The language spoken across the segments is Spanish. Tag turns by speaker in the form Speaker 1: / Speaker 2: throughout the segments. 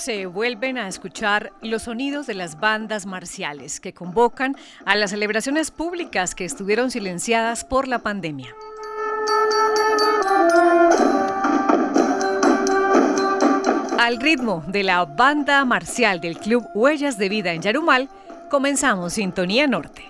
Speaker 1: se vuelven a escuchar los sonidos de las bandas marciales que convocan a las celebraciones públicas que estuvieron silenciadas por la pandemia. Al ritmo de la banda marcial del Club Huellas de Vida en Yarumal, comenzamos Sintonía Norte.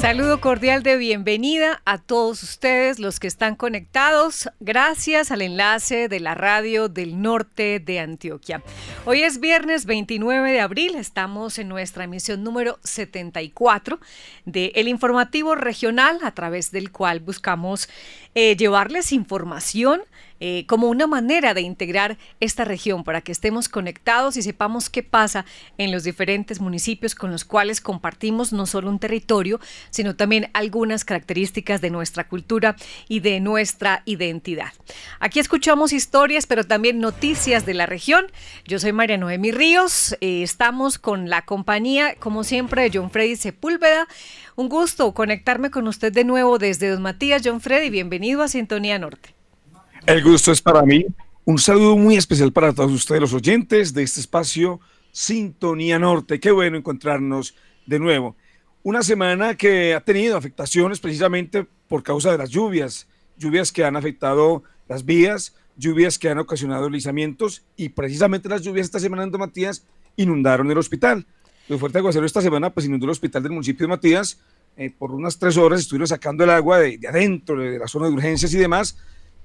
Speaker 1: Saludo cordial de bienvenida a todos ustedes los que están conectados gracias al enlace de la radio del norte de Antioquia. Hoy es viernes 29 de abril, estamos en nuestra emisión número 74 de El Informativo Regional a través del cual buscamos eh, llevarles información eh, como una manera de integrar esta región para que estemos conectados y sepamos qué pasa en los diferentes municipios con los cuales compartimos no solo un territorio, sino también algunas características de nuestra cultura y de nuestra identidad. Aquí escuchamos historias, pero también noticias de la región. Yo soy María Noemi Ríos, eh, estamos con la compañía, como siempre, de John Freddy Sepúlveda. Un gusto conectarme con usted de nuevo desde Don Matías. John Freddy, bienvenido a Sintonía Norte.
Speaker 2: El gusto es para mí. Un saludo muy especial para todos ustedes, los oyentes de este espacio Sintonía Norte. Qué bueno encontrarnos de nuevo. Una semana que ha tenido afectaciones precisamente por causa de las lluvias, lluvias que han afectado las vías, lluvias que han ocasionado deslizamientos y precisamente las lluvias esta semana en Matías inundaron el hospital. El fuerte aguacero esta semana pues inundó el hospital del municipio de Matías. Eh, por unas tres horas estuvieron sacando el agua de, de adentro, de la zona de urgencias y demás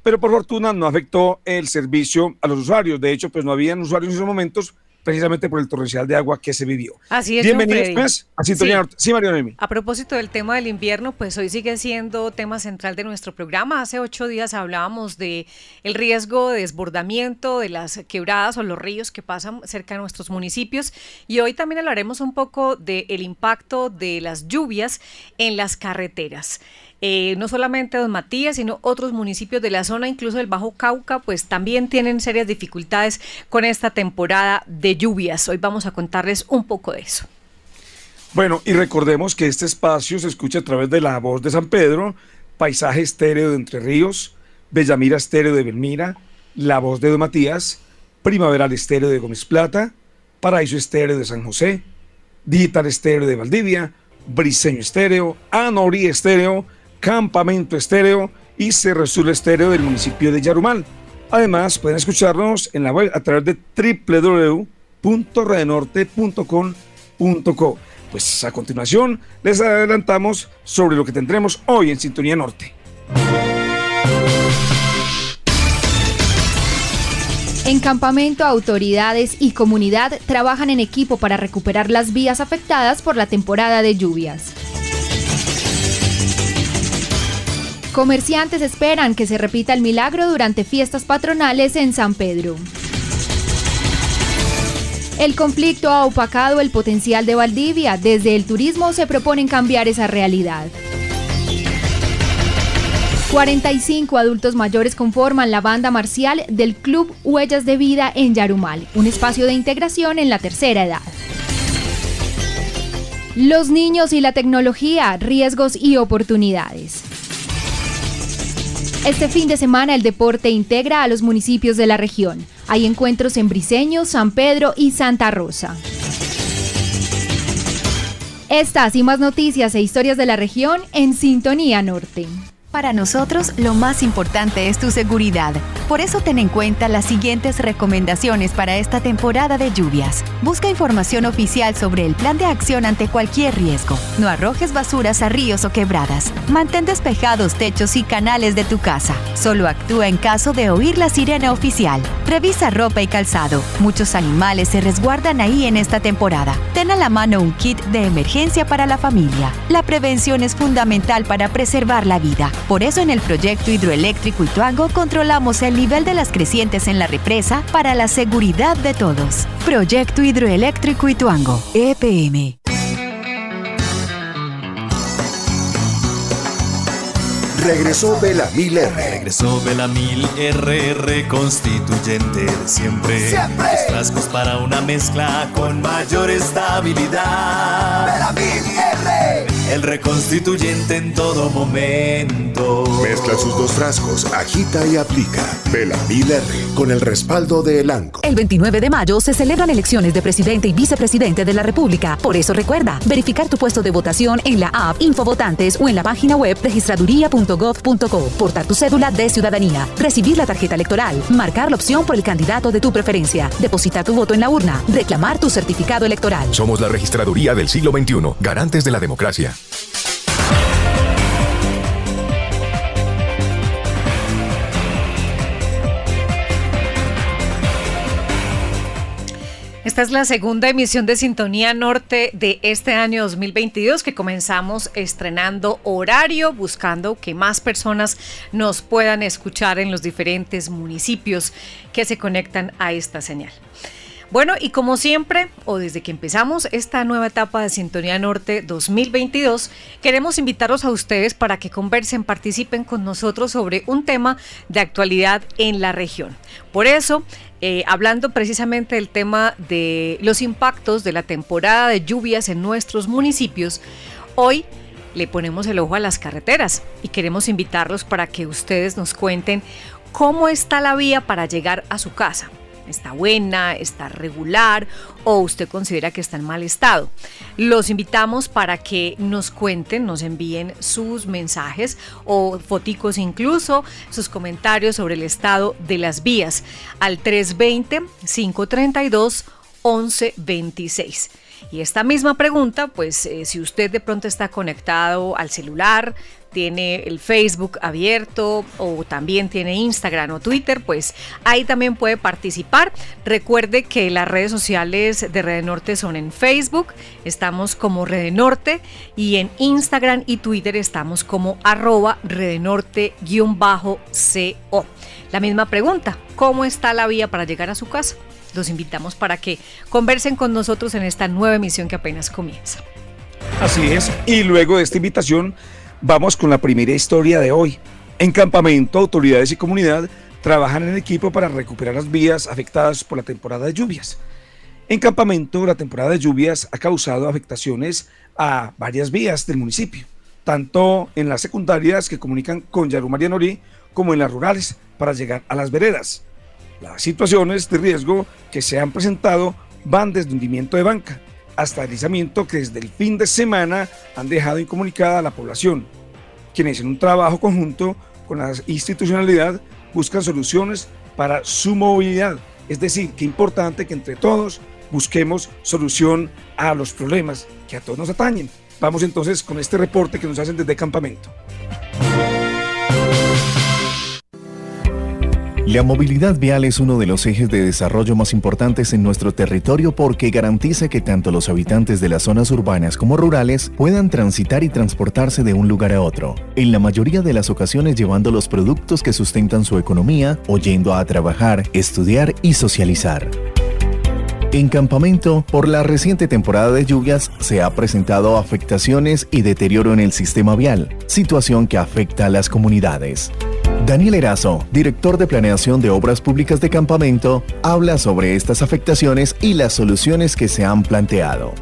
Speaker 2: pero por fortuna no afectó el servicio a los usuarios. De hecho, pues no habían usuarios en esos momentos precisamente por el torrencial de agua que se vivió.
Speaker 1: Así es.
Speaker 2: Bienvenidos pues, a Sintonía sí. Sí, María Noemi.
Speaker 1: A propósito del tema del invierno, pues hoy sigue siendo tema central de nuestro programa. Hace ocho días hablábamos de el riesgo de desbordamiento de las quebradas o los ríos que pasan cerca de nuestros municipios y hoy también hablaremos un poco del impacto de las lluvias en las carreteras. Eh, no solamente Don Matías, sino otros municipios de la zona, incluso del Bajo Cauca, pues también tienen serias dificultades con esta temporada de lluvias. Hoy vamos a contarles un poco de eso.
Speaker 2: Bueno, y recordemos que este espacio se escucha a través de La Voz de San Pedro, Paisaje Estéreo de Entre Ríos, Bellamira Estéreo de Belmira, La Voz de Don Matías, Primaveral Estéreo de Gómez Plata, Paraíso Estéreo de San José, Digital Estéreo de Valdivia, Briseño Estéreo, Anorí Estéreo, Campamento Estéreo y Cerro Estéreo del municipio de Yarumal. Además, pueden escucharnos en la web a través de www.redenorte.com.co. Pues a continuación les adelantamos sobre lo que tendremos hoy en Sintonía Norte.
Speaker 3: En campamento, autoridades y comunidad trabajan en equipo para recuperar las vías afectadas por la temporada de lluvias. Comerciantes esperan que se repita el milagro durante fiestas patronales en San Pedro. El conflicto ha opacado el potencial de Valdivia. Desde el turismo se proponen cambiar esa realidad. 45 adultos mayores conforman la banda marcial del Club Huellas de Vida en Yarumal, un espacio de integración en la tercera edad. Los niños y la tecnología, riesgos y oportunidades. Este fin de semana el deporte integra a los municipios de la región. Hay encuentros en Briseño, San Pedro y Santa Rosa. Estas y más noticias e historias de la región en Sintonía Norte.
Speaker 4: Para nosotros, lo más importante es tu seguridad. Por eso ten en cuenta las siguientes recomendaciones para esta temporada de lluvias. Busca información oficial sobre el plan de acción ante cualquier riesgo. No arrojes basuras a ríos o quebradas. Mantén despejados techos y canales de tu casa. Solo actúa en caso de oír la sirena oficial. Revisa ropa y calzado. Muchos animales se resguardan ahí en esta temporada. Ten a la mano un kit de emergencia para la familia. La prevención es fundamental para preservar la vida. Por eso en el proyecto hidroeléctrico Ituango controlamos el nivel de las crecientes en la represa para la seguridad de todos. Proyecto hidroeléctrico Ituango, EPM.
Speaker 5: Regresó Belamil R.
Speaker 6: Regresó Belamil RR, constituyente de siempre.
Speaker 5: Siempre.
Speaker 6: Los frascos para una mezcla con mayor estabilidad.
Speaker 5: Belamil R.
Speaker 6: El reconstituyente en todo momento.
Speaker 5: Mezcla sus dos frascos, agita y aplica. Belamil R. Con el respaldo de Elanco.
Speaker 7: El 29 de mayo se celebran elecciones de presidente y vicepresidente de la República. Por eso recuerda, verificar tu puesto de votación en la app Infovotantes o en la página web registraduría.gov.co. Portar tu cédula de ciudadanía. Recibir la tarjeta electoral. Marcar la opción por el candidato de tu preferencia. Depositar tu voto en la urna. Reclamar tu certificado electoral.
Speaker 8: Somos la registraduría del siglo XXI, garantes de la democracia.
Speaker 1: Esta es la segunda emisión de Sintonía Norte de este año 2022 que comenzamos estrenando horario, buscando que más personas nos puedan escuchar en los diferentes municipios que se conectan a esta señal. Bueno, y como siempre, o desde que empezamos esta nueva etapa de Sintonía Norte 2022, queremos invitarlos a ustedes para que conversen, participen con nosotros sobre un tema de actualidad en la región. Por eso, eh, hablando precisamente del tema de los impactos de la temporada de lluvias en nuestros municipios, hoy le ponemos el ojo a las carreteras y queremos invitarlos para que ustedes nos cuenten cómo está la vía para llegar a su casa está buena, está regular o usted considera que está en mal estado. Los invitamos para que nos cuenten, nos envíen sus mensajes o foticos incluso, sus comentarios sobre el estado de las vías al 320-532-1126. Y esta misma pregunta, pues eh, si usted de pronto está conectado al celular, tiene el Facebook abierto o también tiene Instagram o Twitter, pues ahí también puede participar. Recuerde que las redes sociales de Red Norte son en Facebook, estamos como Red Norte y en Instagram y Twitter estamos como arroba redenorte-co. La misma pregunta, ¿cómo está la vía para llegar a su casa? Los invitamos para que conversen con nosotros en esta nueva emisión que apenas comienza.
Speaker 2: Así es, y luego de esta invitación Vamos con la primera historia de hoy. En campamento, autoridades y comunidad trabajan en equipo para recuperar las vías afectadas por la temporada de lluvias. En campamento, la temporada de lluvias ha causado afectaciones a varias vías del municipio, tanto en las secundarias que comunican con Yarumaria Norí como en las rurales para llegar a las veredas. Las situaciones de riesgo que se han presentado van desde hundimiento de banca, hasta deslizamiento que desde el fin de semana han dejado incomunicada a la población, quienes en un trabajo conjunto con la institucionalidad buscan soluciones para su movilidad. Es decir, que importante que entre todos busquemos solución a los problemas que a todos nos atañen. Vamos entonces con este reporte que nos hacen desde campamento.
Speaker 9: La movilidad vial es uno de los ejes de desarrollo más importantes en nuestro territorio porque garantiza que tanto los habitantes de las zonas urbanas como rurales puedan transitar y transportarse de un lugar a otro, en la mayoría de las ocasiones llevando los productos que sustentan su economía o yendo a trabajar, estudiar y socializar. En campamento, por la reciente temporada de lluvias, se ha presentado afectaciones y deterioro en el sistema vial, situación que afecta a las comunidades. Daniel Erazo, director de Planeación de Obras Públicas de Campamento, habla sobre estas afectaciones y las soluciones que se han planteado.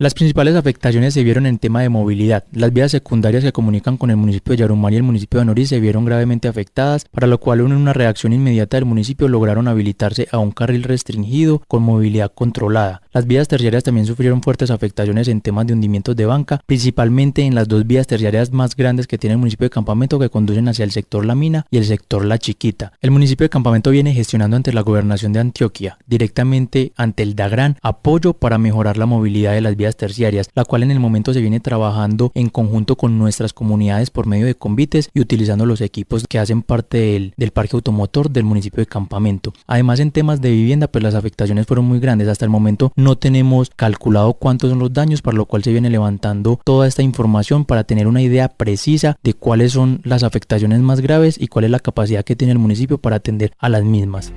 Speaker 10: Las principales afectaciones se vieron en tema de movilidad. Las vías secundarias que comunican con el municipio de Yarumar y el municipio de Noriz se vieron gravemente afectadas, para lo cual en una reacción inmediata del municipio lograron habilitarse a un carril restringido con movilidad controlada. Las vías terciarias también sufrieron fuertes afectaciones en temas de hundimientos de banca, principalmente en las dos vías terciarias más grandes que tiene el municipio de Campamento que conducen hacia el sector La Mina y el sector La Chiquita. El municipio de Campamento viene gestionando ante la gobernación de Antioquia, directamente ante el DAGRAN, apoyo para mejorar la movilidad de las vías terciarias, la cual en el momento se viene trabajando en conjunto con nuestras comunidades por medio de convites y utilizando los equipos que hacen parte del, del parque automotor del municipio de Campamento. Además, en temas de vivienda, pues las afectaciones fueron muy grandes. Hasta el momento no tenemos calculado cuántos son los daños, para lo cual se viene levantando toda esta información para tener una idea precisa de cuáles son las afectaciones más graves y cuál es la capacidad que tiene el municipio para atender a las mismas.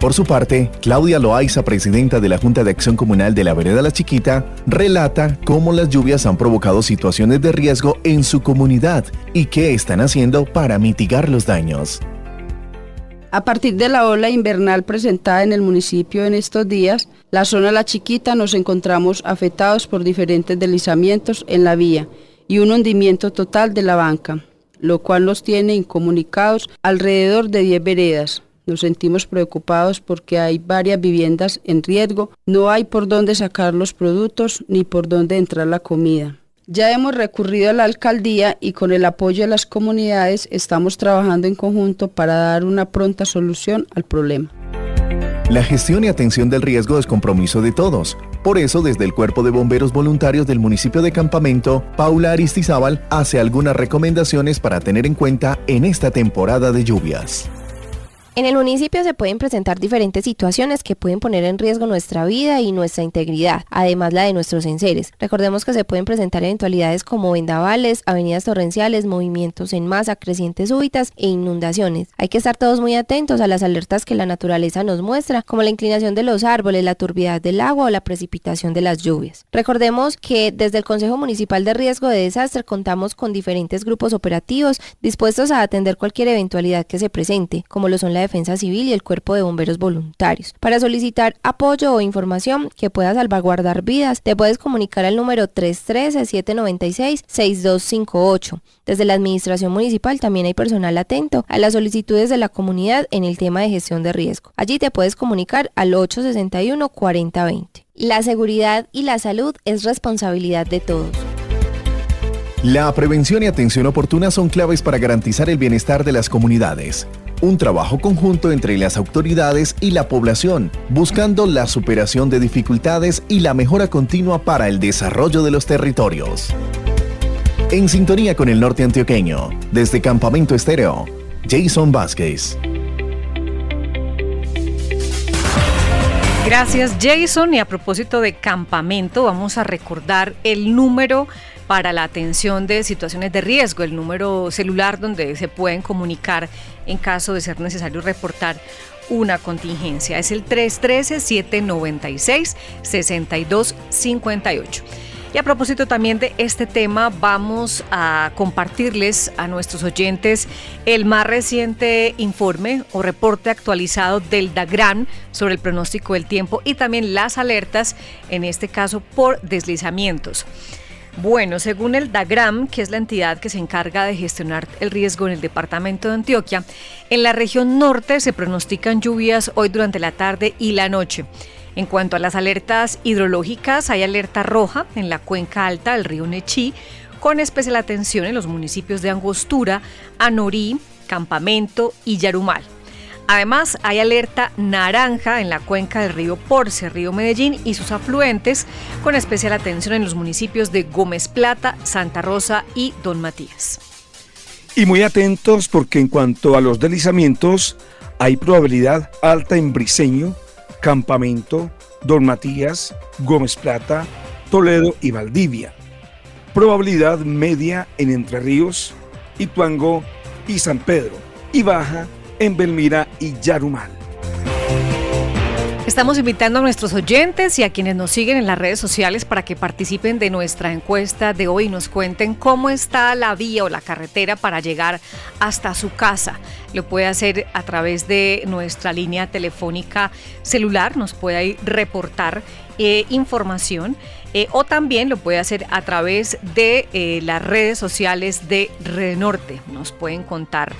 Speaker 11: Por su parte, Claudia Loaiza, presidenta de la Junta de Acción Comunal de la Vereda La Chiquita, relata cómo las lluvias han provocado situaciones de riesgo en su comunidad y qué están haciendo para mitigar los daños.
Speaker 12: A partir de la ola invernal presentada en el municipio en estos días, la zona La Chiquita nos encontramos afectados por diferentes deslizamientos en la vía y un hundimiento total de la banca, lo cual nos tiene incomunicados alrededor de 10 veredas, nos sentimos preocupados porque hay varias viviendas en riesgo, no hay por dónde sacar los productos ni por dónde entrar la comida. Ya hemos recurrido a la alcaldía y con el apoyo de las comunidades estamos trabajando en conjunto para dar una pronta solución al problema.
Speaker 11: La gestión y atención del riesgo es compromiso de todos. Por eso, desde el Cuerpo de Bomberos Voluntarios del municipio de Campamento, Paula Aristizábal hace algunas recomendaciones para tener en cuenta en esta temporada de lluvias.
Speaker 13: En el municipio se pueden presentar diferentes situaciones que pueden poner en riesgo nuestra vida y nuestra integridad, además la de nuestros enseres. Recordemos que se pueden presentar eventualidades como vendavales, avenidas torrenciales, movimientos en masa, crecientes súbitas e inundaciones. Hay que estar todos muy atentos a las alertas que la naturaleza nos muestra, como la inclinación de los árboles, la turbidez del agua o la precipitación de las lluvias. Recordemos que desde el Consejo Municipal de Riesgo de Desastre contamos con diferentes grupos operativos dispuestos a atender cualquier eventualidad que se presente, como lo son la Defensa Civil y el Cuerpo de Bomberos Voluntarios. Para solicitar apoyo o información que pueda salvaguardar vidas, te puedes comunicar al número 313-796-6258. Desde la Administración Municipal también hay personal atento a las solicitudes de la comunidad en el tema de gestión de riesgo. Allí te puedes comunicar al 861-4020. La seguridad y la salud es responsabilidad de todos.
Speaker 11: La prevención y atención oportuna son claves para garantizar el bienestar de las comunidades un trabajo conjunto entre las autoridades y la población, buscando la superación de dificultades y la mejora continua para el desarrollo de los territorios. En sintonía con el norte antioqueño, desde Campamento Estéreo, Jason Vázquez.
Speaker 1: Gracias Jason y a propósito de campamento vamos a recordar el número para la atención de situaciones de riesgo, el número celular donde se pueden comunicar en caso de ser necesario reportar una contingencia. Es el 313-796-6258. Y a propósito también de este tema, vamos a compartirles a nuestros oyentes el más reciente informe o reporte actualizado del DAGRAN sobre el pronóstico del tiempo y también las alertas, en este caso por deslizamientos. Bueno, según el DAGRAM, que es la entidad que se encarga de gestionar el riesgo en el departamento de Antioquia, en la región norte se pronostican lluvias hoy durante la tarde y la noche. En cuanto a las alertas hidrológicas, hay alerta roja en la cuenca alta del río Nechí, con especial atención en los municipios de Angostura, Anorí, Campamento y Yarumal. Además, hay alerta naranja en la cuenca del río Porce, río Medellín y sus afluentes, con especial atención en los municipios de Gómez Plata, Santa Rosa y Don Matías.
Speaker 2: Y muy atentos porque en cuanto a los deslizamientos, hay probabilidad alta en Briseño, Campamento, Don Matías, Gómez Plata, Toledo y Valdivia. Probabilidad media en Entre Ríos, Ituango y San Pedro. Y baja en Belmira y Yarumal.
Speaker 1: Estamos invitando a nuestros oyentes y a quienes nos siguen en las redes sociales para que participen de nuestra encuesta de hoy y nos cuenten cómo está la vía o la carretera para llegar hasta su casa. Lo puede hacer a través de nuestra línea telefónica celular, nos puede reportar eh, información eh, o también lo puede hacer a través de eh, las redes sociales de Renorte. Nos pueden contar.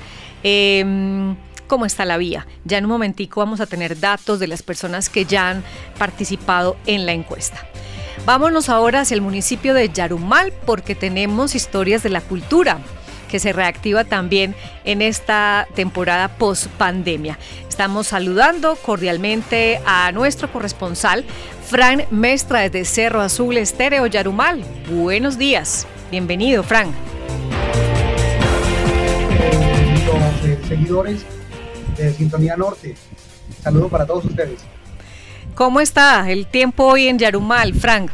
Speaker 1: Cómo está la vía. Ya en un momentico vamos a tener datos de las personas que ya han participado en la encuesta. Vámonos ahora hacia el municipio de Yarumal porque tenemos historias de la cultura que se reactiva también en esta temporada post pandemia. Estamos saludando cordialmente a nuestro corresponsal, Fran Mestra, desde Cerro Azul Estéreo Yarumal. Buenos días. Bienvenido, Fran.
Speaker 14: Eh, seguidores de Sintonía Norte. Saludos para todos ustedes.
Speaker 1: ¿Cómo está el tiempo hoy en Yarumal, Frank?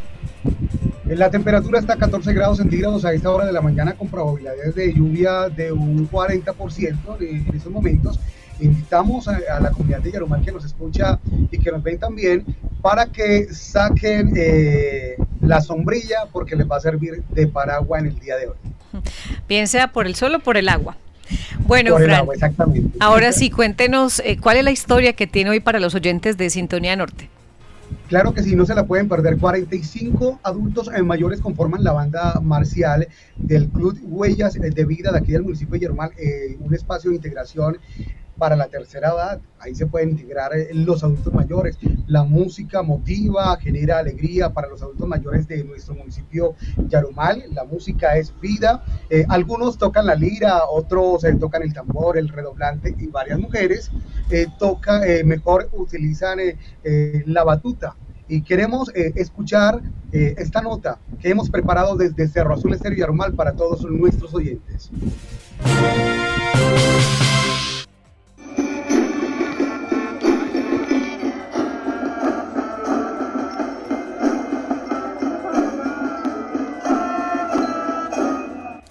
Speaker 14: La temperatura está a 14 grados centígrados a esta hora de la mañana con probabilidades de lluvia de un 40% en estos momentos. Invitamos a, la comunidad de Yarumal que nos escucha y que nos ven también para que saquen eh, la sombrilla porque les va a servir de paraguas en el día de hoy.
Speaker 1: Bien sea por el sol o por el agua. Bueno, Fran, ahora sí, cuéntenos eh, cuál es la historia que tiene hoy para los oyentes de Sintonía Norte.
Speaker 14: Claro que sí, no se la pueden perder. 45 adultos mayores conforman la banda marcial del Club Huellas de Vida de aquí del municipio de Yermal, eh, un espacio de integración para la tercera edad. Ahí se pueden integrar eh, los adultos mayores. La música motiva, genera alegría para los adultos mayores de nuestro municipio Yarumal. La música es vida. Eh, algunos tocan la lira, otros eh, tocan el tambor, el redoblante y varias mujeres toca, mejor utilizan la batuta. Y queremos escuchar esta nota que hemos preparado desde Cerro Azul Estero Yarumal para todos nuestros oyentes.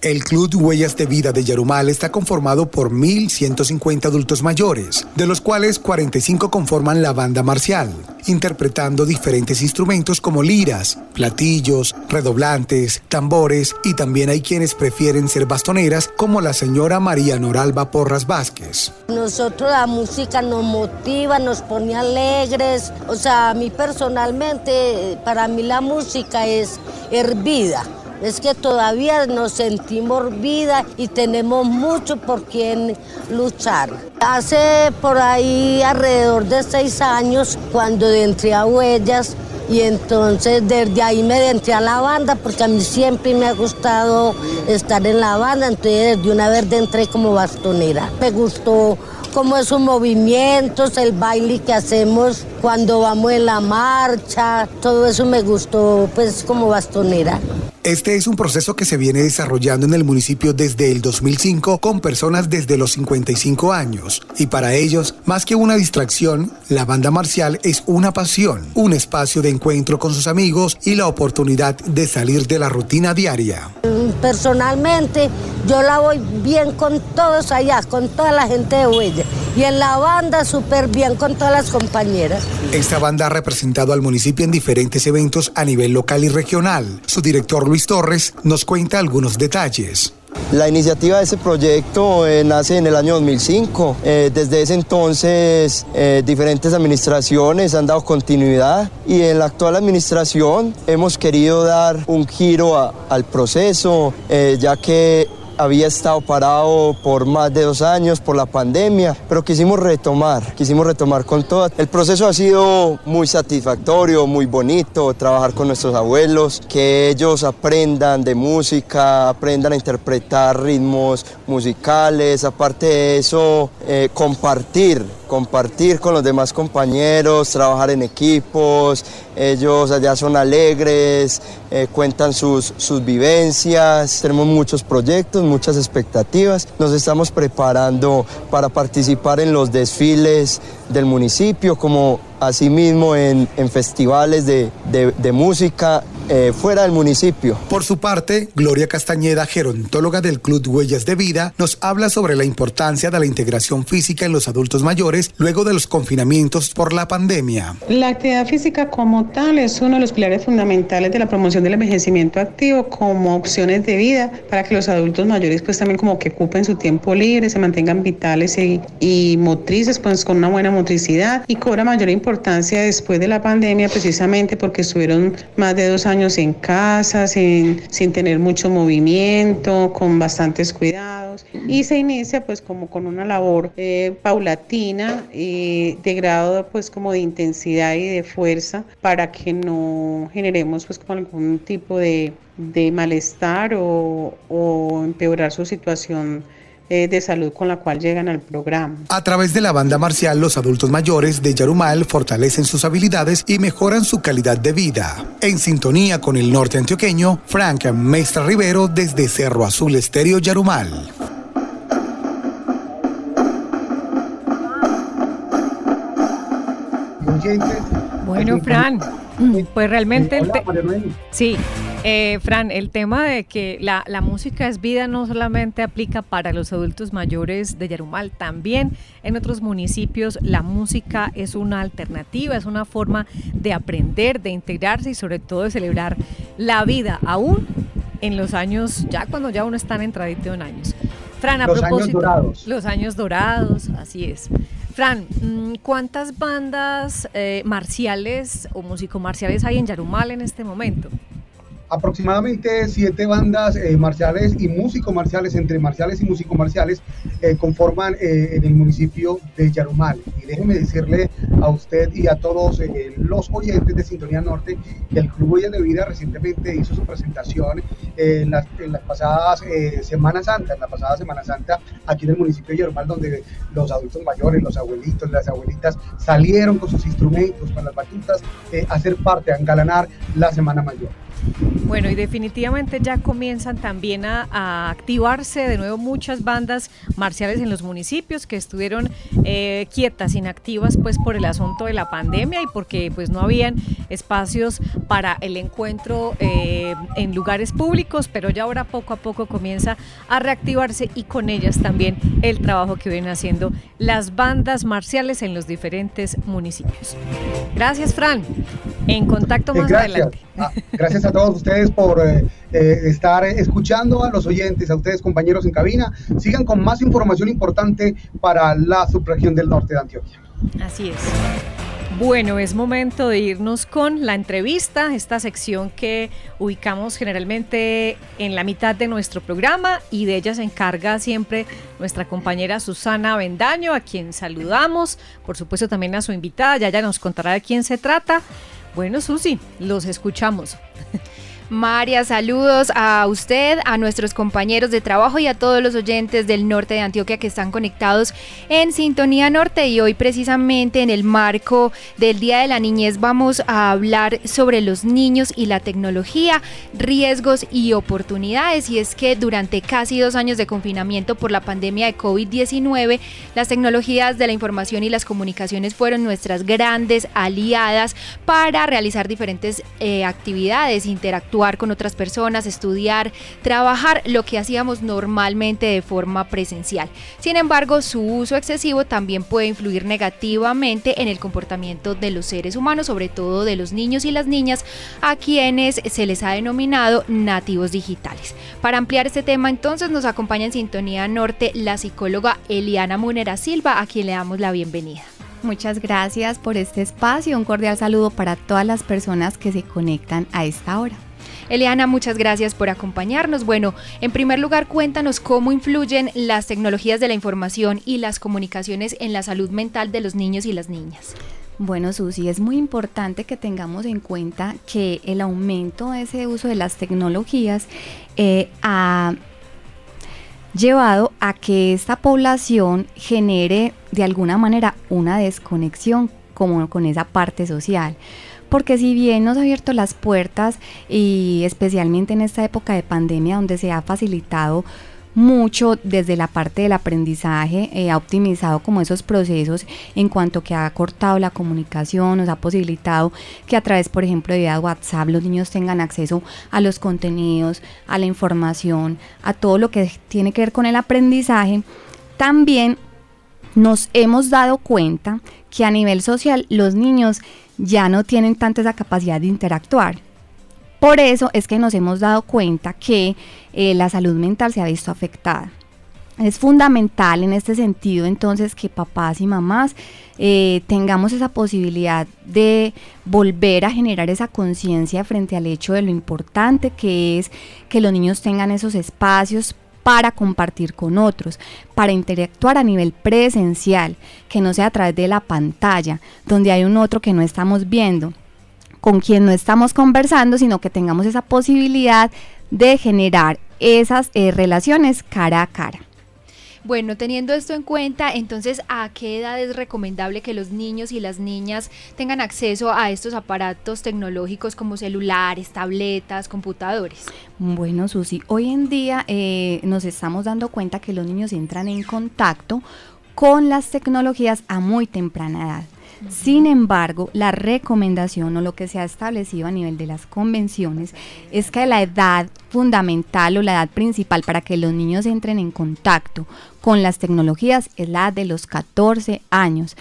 Speaker 15: El Club Huellas de Vida de Yarumal está conformado por 1.150 adultos mayores, de los cuales 45 conforman la banda marcial, interpretando diferentes instrumentos como liras, platillos, redoblantes, tambores y también hay quienes prefieren ser bastoneras como la señora María Noralba Porras Vázquez.
Speaker 16: Nosotros la música nos motiva, nos pone alegres, o sea, a mí personalmente, para mí la música es hervida es que todavía nos sentimos vida y tenemos mucho por quien luchar. Hace por ahí alrededor de seis años, cuando entré a Huellas, y entonces desde ahí me entré a la banda porque a mí siempre me ha gustado estar en la banda, entonces de una vez entré como bastonera. Me gustó como esos movimientos, el baile que hacemos cuando vamos en la marcha, todo eso me gustó pues como bastonera.
Speaker 15: Este es un proceso que se viene desarrollando en el municipio desde el 2005 con personas desde los 55 años. Y para ellos, más que una distracción, la banda marcial es una pasión, un espacio de encuentro con sus amigos y la oportunidad de salir de la rutina diaria.
Speaker 16: Personalmente, yo la voy bien con todos allá, con toda la gente de Huella. Y en la banda súper bien con todas las compañeras.
Speaker 15: Esta banda ha representado al municipio en diferentes eventos a nivel local y regional. Su director Luis Torres nos cuenta algunos detalles.
Speaker 17: La iniciativa de ese proyecto eh, nace en el año 2005. Eh, desde ese entonces eh, diferentes administraciones han dado continuidad y en la actual administración hemos querido dar un giro al proceso ya que había estado parado por más de dos años por la pandemia, pero quisimos retomar, quisimos retomar con todo. El proceso ha sido muy satisfactorio, muy bonito, trabajar con nuestros abuelos, que ellos aprendan de música, aprendan a interpretar ritmos musicales, aparte de eso, eh, compartir compartir con los demás compañeros, trabajar en equipos, ellos allá son alegres, eh, cuentan sus, sus vivencias, tenemos muchos proyectos, muchas expectativas, nos estamos preparando para participar en los desfiles del municipio, como asimismo en, en festivales de, de, música eh, fuera del municipio.
Speaker 15: Por su parte, Gloria Castañeda, gerontóloga del Club Huellas de Vida, nos habla sobre la importancia de la integración física en los adultos mayores luego de los confinamientos por la pandemia.
Speaker 18: La actividad física como tal es uno de los pilares fundamentales de la promoción del envejecimiento activo como opciones de vida para que los adultos mayores pues también como que ocupen su tiempo libre, se mantengan vitales y, y motrices pues con una buena motricidad y cobra mayor importancia después de la pandemia precisamente porque estuvieron más de dos años en casa, sin, sin tener mucho movimiento, con bastantes cuidados. Y se inicia pues como con una labor eh, paulatina y de grado pues como de intensidad y de fuerza para que no generemos pues como algún tipo de, de malestar o, o empeorar su situación eh, de salud con la cual llegan al programa.
Speaker 15: A través de la banda marcial, los adultos mayores de Yarumal fortalecen sus habilidades y mejoran su calidad de vida. En sintonía con el norte antioqueño, Frank Mestra Rivero desde Cerro Azul Estéreo Yarumal.
Speaker 1: Bueno, Fran, pues realmente... el sí, eh, Fran, el tema de que la, la, música es vida no solamente aplica para los adultos mayores de Yarumal, también en otros municipios la música es una alternativa, es una forma de aprender, de integrarse y sobre todo de celebrar la vida, aún en los años, ya cuando ya uno está en entradito en años. Fran, a propósito, años dorados. los años dorados, así es. Fran, mm, ¿cuántas bandas eh, marciales o músico-marciales hay en Yarumal en este momento?
Speaker 14: Aproximadamente siete bandas eh, marciales y músicos marciales, entre marciales y músicos marciales, eh, conforman eh, en el municipio de Yarumal. Y déjeme decirle a usted y a todos los oyentes de Sintonía Norte que el Club Huellas de Vida recientemente hizo su presentación en las, en las pasadas Semanas Santa, en la pasada Semana Santa, aquí en el municipio de Yarumal, donde los adultos mayores, los abuelitos, las abuelitas salieron con sus instrumentos, con las batutas, a ser parte, a engalanar la Semana Mayor.
Speaker 1: Bueno, y definitivamente ya comienzan también a, activarse de nuevo muchas bandas marciales en los municipios que estuvieron eh, quietas, inactivas, pues por el asunto de la pandemia y porque pues no habían espacios para el encuentro eh, en lugares públicos, pero ya ahora poco a poco comienza a reactivarse y con ellas también el trabajo que vienen haciendo las bandas marciales en los diferentes municipios. Gracias, Fran. En contacto más adelante.
Speaker 14: Ah, gracias a todos ustedes por eh, eh, estar escuchando a los oyentes, a ustedes compañeros en cabina. Sigan con más información importante para la subregión del norte de Antioquia.
Speaker 1: Así es. Bueno, es momento de irnos con la entrevista, esta sección que ubicamos generalmente en la mitad de nuestro programa y de ella se encarga siempre nuestra compañera Susana Bendaño, a quien saludamos, por supuesto también a su invitada, ya ya nos contará de quién se trata. Bueno, Susi, los escuchamos.
Speaker 3: María, saludos a usted, a nuestros compañeros de trabajo y a todos los oyentes del norte de Antioquia que están conectados en Sintonía Norte. Y hoy precisamente en el marco del Día de la Niñez vamos a hablar sobre los niños y la tecnología, riesgos y oportunidades. Y es que durante casi dos años de confinamiento por la pandemia de COVID-19 las tecnologías de la información y las comunicaciones fueron nuestras grandes aliadas para realizar diferentes eh, actividades, interactuar con otras personas, estudiar, trabajar, lo que hacíamos normalmente de forma presencial. Sin embargo, su uso excesivo también puede influir negativamente en el comportamiento de los seres humanos, sobre todo de los niños y las niñas, a quienes se les ha denominado nativos digitales. Para ampliar este tema, entonces nos acompaña en Sintonía Norte la psicóloga Eliana Munera Silva, a quien le damos la bienvenida.
Speaker 19: Muchas gracias por este espacio. Un cordial saludo para todas las personas que se conectan a esta hora.
Speaker 3: Eliana, muchas gracias por acompañarnos. Bueno, en primer lugar, cuéntanos cómo influyen las tecnologías de la información y las comunicaciones en la salud mental de los niños y las niñas.
Speaker 19: Bueno, Susi, es muy importante que tengamos en cuenta que el aumento de ese uso de las tecnologías eh, ha llevado a que esta población genere de alguna manera una desconexión como con esa parte social porque si bien nos ha abierto las puertas y especialmente en esta época de pandemia donde se ha facilitado mucho desde la parte del aprendizaje, eh, ha optimizado como esos procesos en cuanto que ha cortado la comunicación, nos ha posibilitado que a través, por ejemplo, de WhatsApp los niños tengan acceso a los contenidos, a la información, a todo lo que tiene que ver con el aprendizaje. También nos hemos dado cuenta que a nivel social los niños ya no tienen tanta esa capacidad de interactuar. Por eso es que nos hemos dado cuenta que eh, la salud mental se ha visto afectada. Es fundamental en este sentido entonces que papás y mamás eh, tengamos esa posibilidad de volver a generar esa conciencia frente al hecho de lo importante que es que los niños tengan esos espacios para compartir con otros, para interactuar a nivel presencial, que no sea a través de la pantalla, donde hay un otro que no estamos viendo, con quien no estamos conversando, sino que tengamos esa posibilidad de generar esas eh, relaciones cara a cara.
Speaker 3: Bueno, teniendo esto en cuenta, entonces, ¿a qué edad es recomendable que los niños y las niñas tengan acceso a estos aparatos tecnológicos como celulares, tabletas, computadores?
Speaker 19: Bueno, Susi, hoy en día eh, nos estamos dando cuenta que los niños entran en contacto con las tecnologías a muy temprana edad Sin embargo, la recomendación o lo que se ha establecido a nivel de las convenciones es que la edad fundamental o la edad principal para que los niños entren en contacto con las tecnologías es la de los 14 años.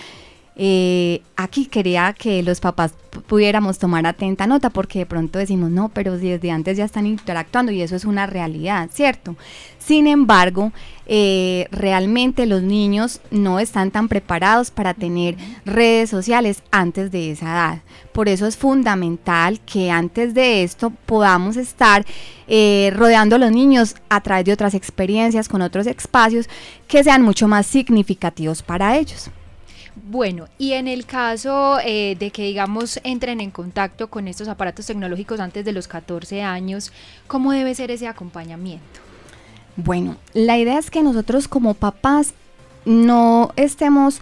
Speaker 19: Eh, aquí quería que los papás pudiéramos tomar atenta nota porque de pronto decimos, no, pero desde antes ya están interactuando y eso es una realidad, ¿cierto? Sin embargo, eh, realmente los niños no están tan preparados para tener redes sociales antes de esa edad. Por eso es fundamental que antes de esto podamos estar eh, rodeando a los niños a través de otras experiencias, con otros espacios que sean mucho más significativos para ellos.
Speaker 3: Bueno, y en el caso eh, de que, digamos, entren en contacto con estos aparatos tecnológicos antes de los 14 años, ¿cómo debe ser ese acompañamiento?
Speaker 19: Bueno, la idea es que nosotros como papás no estemos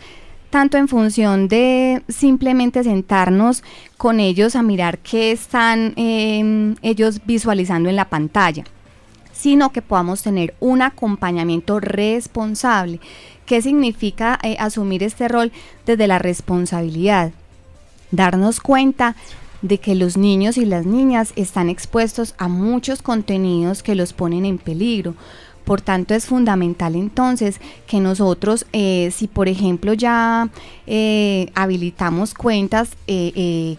Speaker 19: tanto en función de simplemente sentarnos con ellos a mirar qué están em, ellos visualizando en la pantalla, sino que podamos tener un acompañamiento responsable ¿Qué significa eh, asumir este rol desde la responsabilidad? Darnos cuenta de que los niños y las niñas están expuestos a muchos contenidos que los ponen en peligro. Por tanto, es fundamental entonces que nosotros, eh, si por ejemplo ya eh, habilitamos cuentas,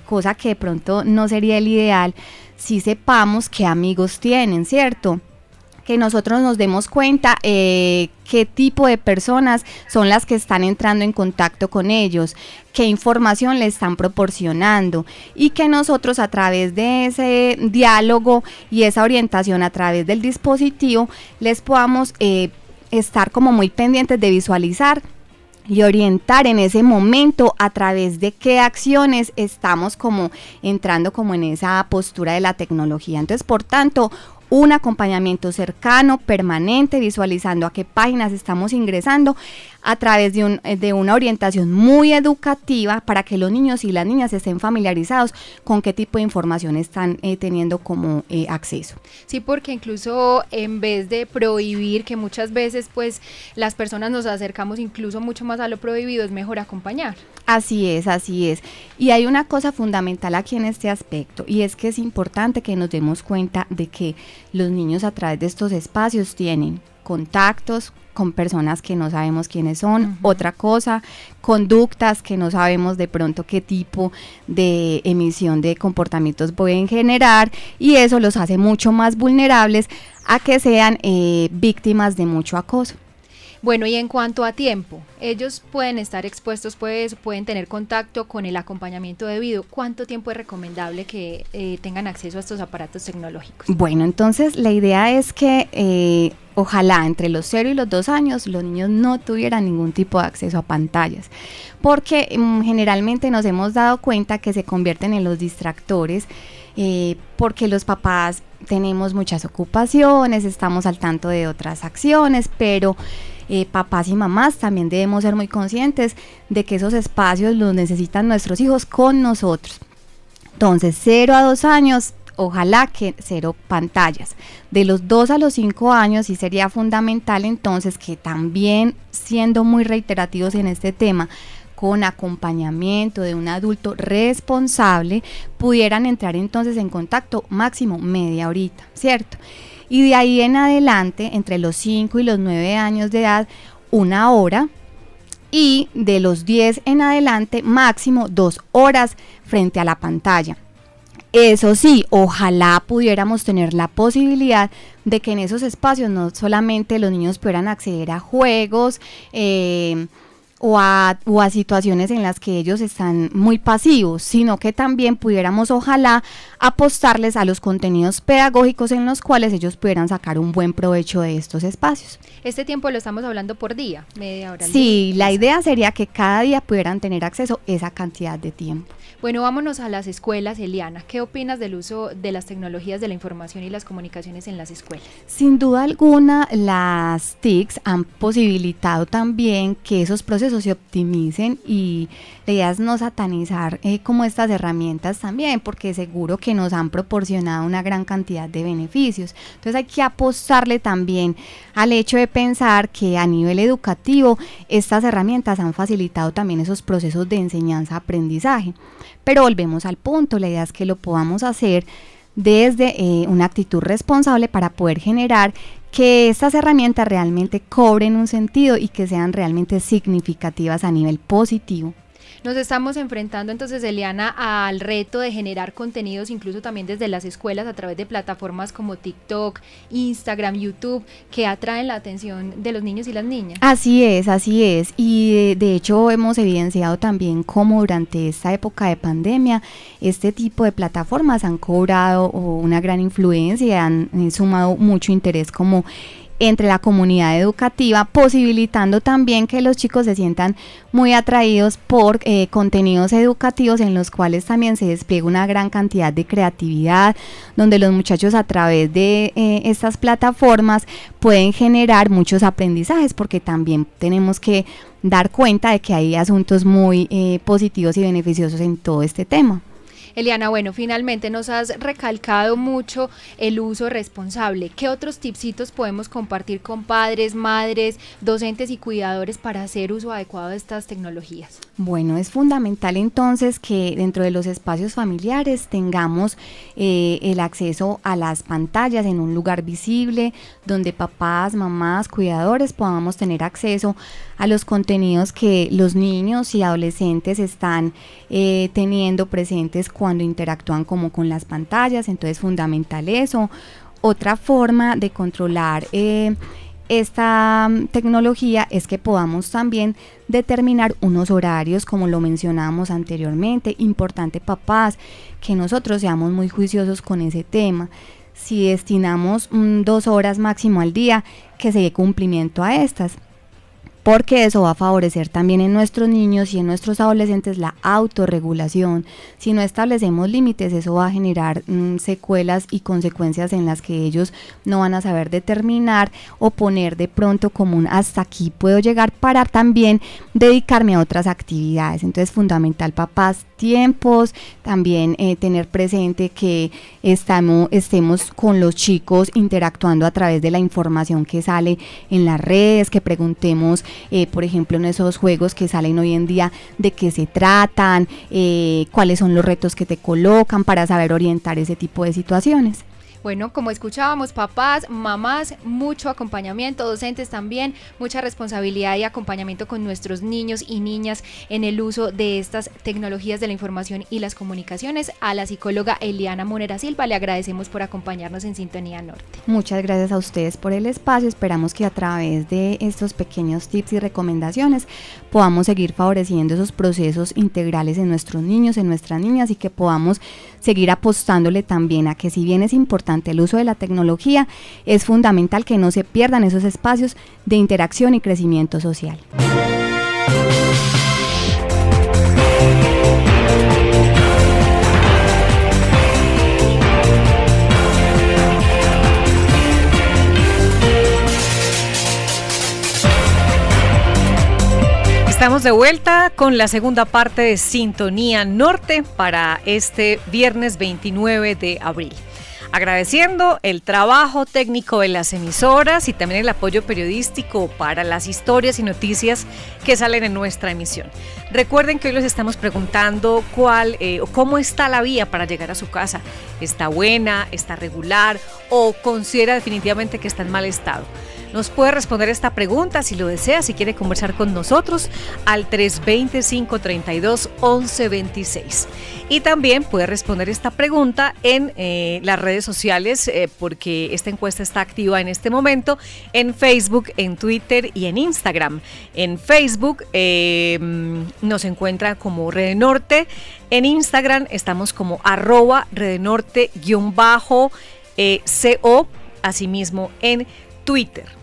Speaker 19: cosa que de pronto no sería el ideal, si sepamos qué amigos tienen, ¿cierto? Que nosotros nos demos cuenta eh, qué tipo de personas son las que están entrando en contacto con ellos, qué información le están proporcionando y que nosotros a través de ese diálogo y esa orientación a través del dispositivo les podamos eh, estar como muy pendientes de visualizar y orientar en ese momento a través de qué acciones estamos como entrando como en esa postura de la tecnología. Entonces, por tanto, un acompañamiento cercano, permanente, visualizando a qué páginas estamos ingresando a través de, un, eh, de una orientación muy educativa para que los niños y las niñas estén familiarizados con qué tipo de información están eh, teniendo como eh, acceso.
Speaker 3: Sí, porque incluso en vez de prohibir, que muchas veces pues las personas nos acercamos incluso mucho más a lo prohibido, es mejor acompañar.
Speaker 19: Así es, así es. Y hay una cosa fundamental aquí en este aspecto y es que es importante que nos demos cuenta de que los niños a través de estos espacios tienen contactos con personas que no sabemos quiénes son, otra cosa, conductas que no sabemos de pronto qué tipo de emisión de comportamientos pueden generar y eso los hace mucho más vulnerables a que sean eh, víctimas de mucho acoso.
Speaker 3: Bueno, y en cuanto a tiempo, ellos pueden estar expuestos, pues, pueden tener contacto con el acompañamiento debido. ¿Cuánto tiempo es recomendable que eh, tengan acceso a estos aparatos tecnológicos?
Speaker 19: Bueno, entonces la idea es que eh, ojalá entre los 0 y los 2 años los niños no tuvieran ningún tipo de acceso a pantallas, porque mm, generalmente nos hemos dado cuenta que se convierten en los distractores. Eh, porque los papás tenemos muchas ocupaciones, estamos al tanto de otras acciones, pero eh, papás y mamás también debemos ser muy conscientes de que esos espacios los necesitan nuestros hijos con nosotros. Entonces, 0 a 2 años, ojalá que cero pantallas. De los 2 a los 5 años sí sería fundamental entonces que también siendo muy reiterativos en este tema, con acompañamiento de un adulto responsable, pudieran entrar entonces en contacto máximo media horita, ¿cierto? Y de ahí en adelante, entre los 5 y los 9 años de edad, una hora. Y de los 10 en adelante, máximo dos horas frente a la pantalla. Eso sí, ojalá pudiéramos tener la posibilidad de que en esos espacios no solamente los niños pudieran acceder a juegos, eh, o a, o a, situaciones en las que ellos están muy pasivos, sino que también pudiéramos ojalá apostarles a los contenidos pedagógicos en los cuales ellos pudieran sacar un buen provecho de estos espacios.
Speaker 3: Este tiempo lo estamos hablando por día, media hora.
Speaker 19: Sí, la idea sería que cada día pudieran tener acceso a esa cantidad de tiempo.
Speaker 3: Bueno, vámonos a las escuelas, Eliana. ¿Qué opinas del uso de las tecnologías de la información y las comunicaciones en las escuelas?
Speaker 19: Sin duda alguna, las TICs han posibilitado también que esos procesos procesos se optimicen y la idea es no satanizar eh, como estas herramientas también, porque seguro que nos han proporcionado una gran cantidad de beneficios. Entonces hay que apostarle también al hecho de pensar que a nivel educativo estas herramientas han facilitado también esos procesos de enseñanza-aprendizaje. Pero volvemos al punto, la idea es que lo podamos hacer desde eh, una actitud responsable para poder generar que estas herramientas realmente cobren un sentido y que sean realmente significativas a nivel positivo.
Speaker 3: Nos estamos enfrentando entonces, Eliana, al reto de generar contenidos incluso también desde las escuelas a través de plataformas como TikTok, Instagram, YouTube, que atraen la atención de los niños y las niñas.
Speaker 19: Así es, así es. Y de, hecho hemos evidenciado también cómo durante esta época de pandemia este tipo de plataformas han cobrado una gran influencia y han eh, sumado mucho interés como entre la comunidad educativa, posibilitando también que los chicos se sientan muy atraídos por eh, contenidos educativos en los cuales también se despliega una gran cantidad de creatividad, donde los muchachos a través de eh, estas plataformas pueden generar muchos aprendizajes, porque también tenemos que dar cuenta de que hay asuntos muy eh, positivos y beneficiosos en todo este tema.
Speaker 3: Eliana, bueno, finalmente nos has recalcado mucho el uso responsable. ¿Qué otros tipsitos podemos compartir con padres, madres, docentes y cuidadores para hacer uso adecuado de estas tecnologías?
Speaker 19: Bueno, es fundamental entonces que dentro de los espacios familiares tengamos eh, el acceso a las pantallas en un lugar visible, donde papás, mamás, cuidadores podamos tener acceso los contenidos que los niños y adolescentes están eh, teniendo presentes cuando interactúan como con las pantallas, entonces fundamental eso. Otra forma de controlar eh, esta mm, tecnología es que podamos también determinar unos horarios, como lo mencionábamos anteriormente. Importante, papás, que nosotros seamos muy juiciosos con ese tema. Si destinamos mm, dos horas máximo al día, que se dé cumplimiento a estas porque eso va a favorecer también en nuestros niños y en nuestros adolescentes la autorregulación. Si no establecemos límites, eso va a generar mm, secuelas y consecuencias en las que ellos no van a saber determinar o poner de pronto como un hasta aquí puedo llegar para también dedicarme a otras actividades. Entonces, fundamental, papás, tiempos, también eh, tener presente que estamos, estemos con los chicos interactuando a través de la información que sale en las redes, que preguntemos eh, por ejemplo, en esos juegos que salen hoy en día, de qué se tratan, eh, cuáles son los retos que te colocan para saber orientar ese tipo de situaciones.
Speaker 3: Bueno, como escuchábamos, papás, mamás, mucho acompañamiento, docentes también, mucha responsabilidad y acompañamiento con nuestros niños y niñas en el uso de estas tecnologías de la información y las comunicaciones. A la psicóloga Eliana Monera Silva le agradecemos por acompañarnos en Sintonía Norte.
Speaker 19: Muchas gracias a ustedes por el espacio. Esperamos que a través de estos pequeños tips y recomendaciones podamos seguir favoreciendo esos procesos integrales en nuestros niños, en nuestras niñas y que podamos seguir apostándole también a que si bien es importante el uso de la tecnología, es fundamental que no se pierdan esos espacios de interacción y crecimiento social.
Speaker 1: Estamos de vuelta con la segunda parte de Sintonía Norte para este viernes 29 de abril. Agradeciendo el trabajo técnico de las emisoras y también el apoyo periodístico para las historias y noticias que salen en nuestra emisión. Recuerden que hoy les estamos preguntando cuál eh, o cómo está la vía para llegar a su casa. ¿Está buena? ¿Está regular? ¿O considera definitivamente que está en mal estado? Nos puede responder esta pregunta si lo desea, si quiere conversar con nosotros al 320-532-1126. Y también puede responder esta pregunta en eh, las redes sociales, eh, porque esta encuesta está activa en este momento en Facebook, en Twitter y en Instagram. En Facebook em, nos encuentra como Red Norte, en Instagram estamos como arroba redenorte-co, eh, asimismo en Twitter.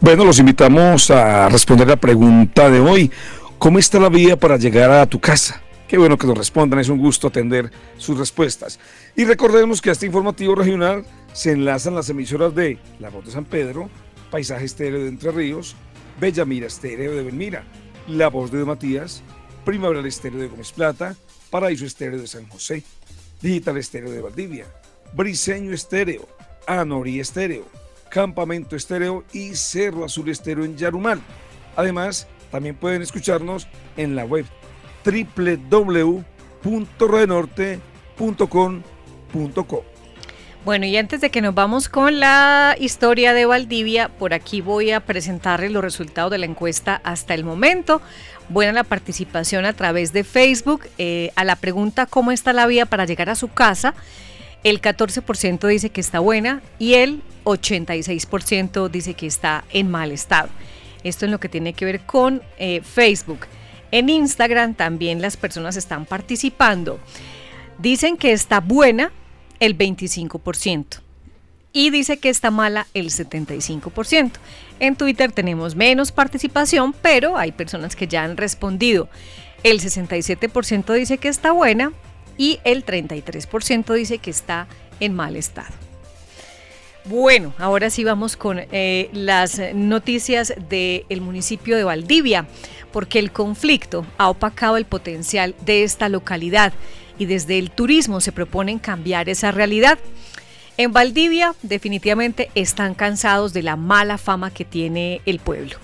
Speaker 2: Bueno, los invitamos a responder la pregunta de hoy. ¿Cómo está la vía para llegar a tu casa? Qué bueno que nos respondan, es un gusto atender sus respuestas. Y recordemos que a este informativo regional se enlazan las emisoras de La Voz de San Pedro, Paisaje Estéreo de Entre Ríos, Bellamira Estéreo de Belmira, La Voz de Matías, Primavera Estéreo de Gómez Plata, Paraíso Estéreo de San José, Digital Estéreo de Valdivia, Briseño Estéreo, Anori Estéreo, Campamento Estéreo y Cerro Azul Estéreo en Yarumal. Además, también pueden escucharnos en la web www.renorte.com.co.
Speaker 1: Bueno, y antes de que nos vamos con la historia de Valdivia, por aquí voy a presentarles los resultados de la encuesta hasta el momento. Buena la participación a través de Facebook. Eh, a la pregunta ¿cómo está la vía para llegar a su casa? El 14% dice que está buena y el 86% dice que está en mal estado. Esto es lo que tiene que ver con eh, Facebook. En Instagram también las personas están participando. Dicen que está buena el 25% y dice que está mala el 75%. En Twitter tenemos menos participación, pero hay personas que ya han respondido. El 67% dice que está buena y el 33% dice que está en mal estado. Bueno, ahora sí vamos con eh, las noticias del municipio de Valdivia, porque el conflicto ha opacado el potencial de esta localidad y desde el turismo se proponen cambiar esa realidad. En Valdivia definitivamente están cansados de la mala fama que tiene el pueblo.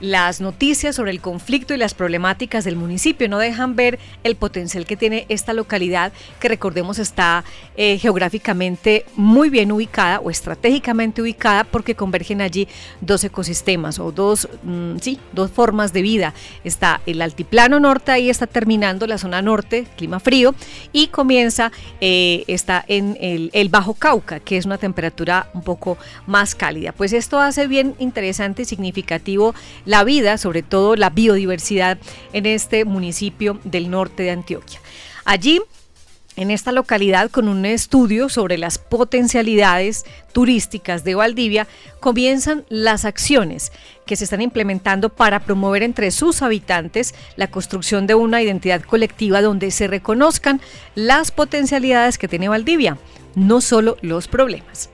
Speaker 1: Las noticias sobre el conflicto y las problemáticas del municipio no dejan ver el potencial que tiene esta localidad, que recordemos está eh, geográficamente muy bien ubicada o estratégicamente ubicada porque convergen allí dos ecosistemas o dos, mm, sí, dos formas de vida. Está el altiplano norte, ahí está terminando la zona norte, clima frío, y comienza, eh, está en el, el Bajo Cauca, que es una temperatura un poco más cálida. Pues esto hace bien interesante y significativo la vida, sobre todo la biodiversidad en este municipio del norte de Antioquia. Allí en esta localidad con un estudio sobre las potencialidades turísticas de Valdivia, comienzan las acciones que se están implementando para promover entre sus habitantes la construcción de una identidad colectiva donde se reconozcan las potencialidades que tiene Valdivia, no solo los problemas.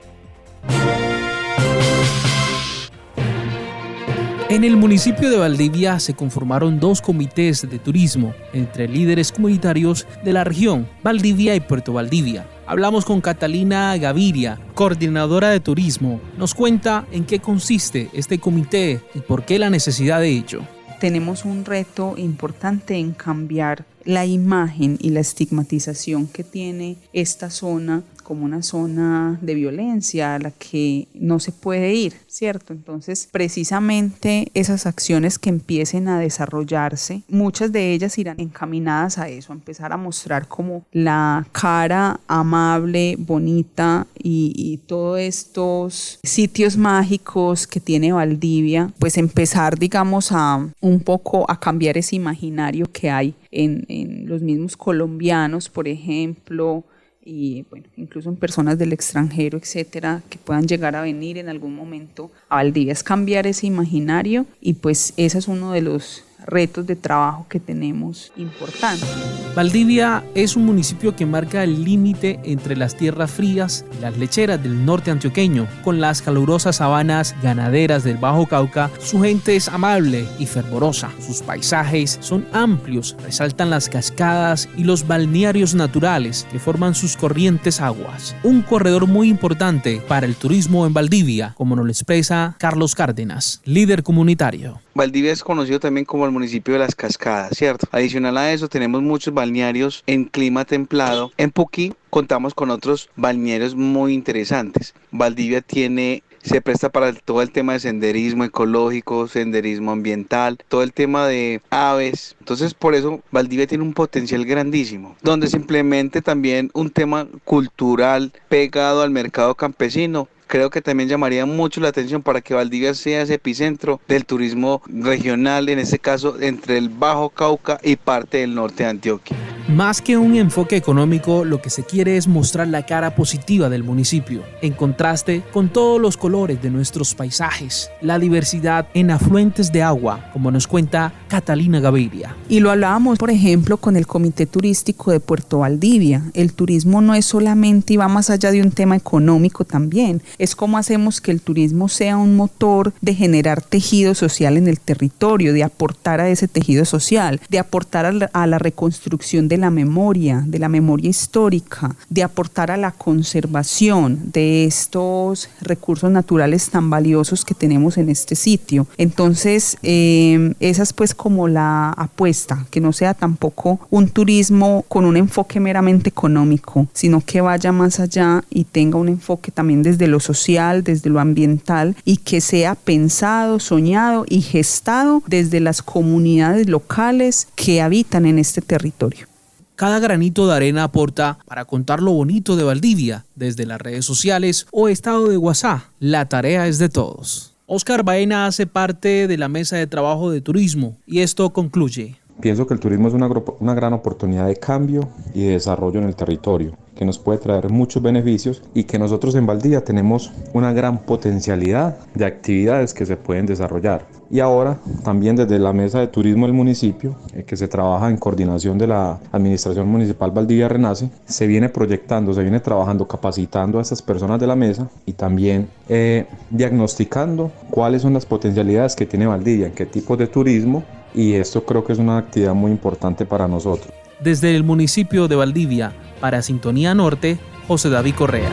Speaker 20: En el municipio de Valdivia se conformaron dos comités de turismo entre líderes comunitarios de la región, Valdivia y Puerto Valdivia. Hablamos con Catalina Gaviria, coordinadora de turismo. Nos cuenta en qué consiste este comité y por qué la necesidad de ello.
Speaker 21: Tenemos un reto importante en cambiar la imagen y la estigmatización que tiene esta zona como una zona de violencia a la que no se puede ir, ¿cierto? Entonces, precisamente esas acciones que empiecen a desarrollarse, muchas de ellas irán encaminadas a eso, a empezar a mostrar como la cara amable, bonita y, y todos estos sitios mágicos que tiene Valdivia, pues empezar, digamos, a un poco a cambiar ese imaginario que hay en, en los mismos colombianos, por ejemplo, y bueno, incluso en personas del extranjero, etcétera, que puedan llegar a venir en algún momento a Valdivia, es cambiar ese imaginario y pues ese es uno de los retos de trabajo que tenemos importantes.
Speaker 20: Valdivia es un municipio que marca el límite entre las tierras frías y las lecheras del norte antioqueño, con las calurosas sabanas ganaderas del Bajo Cauca. Su gente es amable y fervorosa, sus paisajes son amplios, resaltan las cascadas y los balnearios naturales que forman sus corrientes aguas. Un corredor muy importante para el turismo en Valdivia, como nos lo expresa Carlos Cárdenas, líder comunitario.
Speaker 22: Valdivia es conocido también como el municipio de las cascadas, ¿cierto? Adicional a eso, tenemos muchos balnearios en clima templado. En Puquí contamos con otros balnearios muy interesantes. Valdivia tiene se presta para todo el tema de senderismo ecológico, senderismo ambiental, todo el tema de aves. Entonces, por eso Valdivia tiene un potencial grandísimo, donde simplemente también un tema cultural pegado al mercado campesino creo que también llamaría mucho la atención para que Valdivia sea ese epicentro del turismo regional, en este caso entre el Bajo Cauca y parte del norte de Antioquia.
Speaker 20: Más que un enfoque económico, lo que se quiere es mostrar la cara positiva del municipio, en contraste con todos los colores de nuestros paisajes, la diversidad en afluentes de agua, como nos cuenta Catalina Gaviria.
Speaker 21: Y lo hablábamos, por ejemplo, con el Comité Turístico de Puerto Valdivia. El turismo no es solamente y va más allá de un tema económico también, es cómo hacemos que el turismo sea un motor de generar tejido social en el territorio, de aportar a ese tejido social, de aportar a la, reconstrucción de la memoria, de la memoria histórica, de aportar a la conservación de estos recursos naturales tan valiosos que tenemos en este sitio. Entonces, eh, esa es pues como la apuesta, que no sea tampoco un turismo con un enfoque meramente económico, sino que vaya más allá y tenga un enfoque también desde lo social, desde lo ambiental y que sea pensado, soñado y gestado desde las comunidades locales que habitan en este territorio.
Speaker 20: Cada granito de arena aporta para contar lo bonito de Valdivia desde las redes sociales o estado de WhatsApp. La tarea es de todos. Oscar Baena hace parte de la mesa de trabajo de turismo y esto concluye.
Speaker 23: Pienso que el turismo es una, una, gran oportunidad de cambio y de desarrollo en el territorio, que nos puede traer muchos beneficios y que nosotros en Valdivia tenemos una gran potencialidad de actividades que se pueden desarrollar. Y ahora también desde la mesa de turismo del municipio, eh, que se trabaja en coordinación de la Administración Municipal Valdivia Renace, se viene proyectando, se viene trabajando, capacitando a estas personas de la mesa y también eh, diagnosticando cuáles son las potencialidades que tiene Valdivia, en qué tipo de turismo y esto creo que es una actividad muy importante para nosotros.
Speaker 20: Desde el municipio de Valdivia, para Sintonía Norte, José David Correa.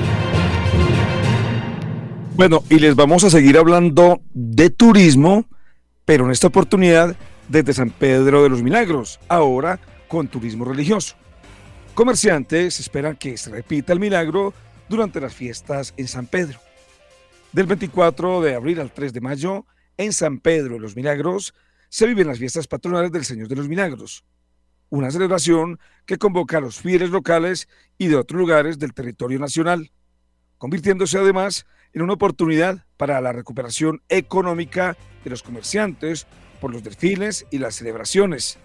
Speaker 2: Bueno, y les vamos a seguir hablando de turismo, pero en esta oportunidad desde San Pedro de los Milagros, ahora con turismo religioso. Comerciantes esperan que se repita el milagro durante las fiestas en San Pedro. Del 24 de abril al 3 de mayo, en San Pedro de los Milagros, se viven las fiestas patronales del Señor de los Milagros, una celebración que convoca a los fieles locales y de otros lugares del territorio nacional, convirtiéndose además en una oportunidad para la recuperación económica de los comerciantes por los desfiles y las celebraciones.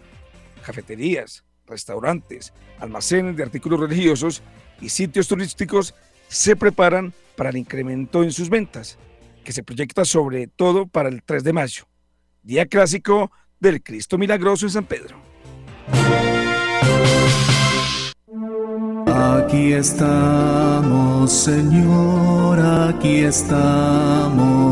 Speaker 2: Cafeterías, restaurantes, almacenes de artículos religiosos y sitios turísticos se preparan para el incremento en sus ventas, que se proyecta sobre todo para el 3 de mayo, día clásico del Cristo Milagroso en San Pedro.
Speaker 24: Aquí estamos, Señor, aquí estamos.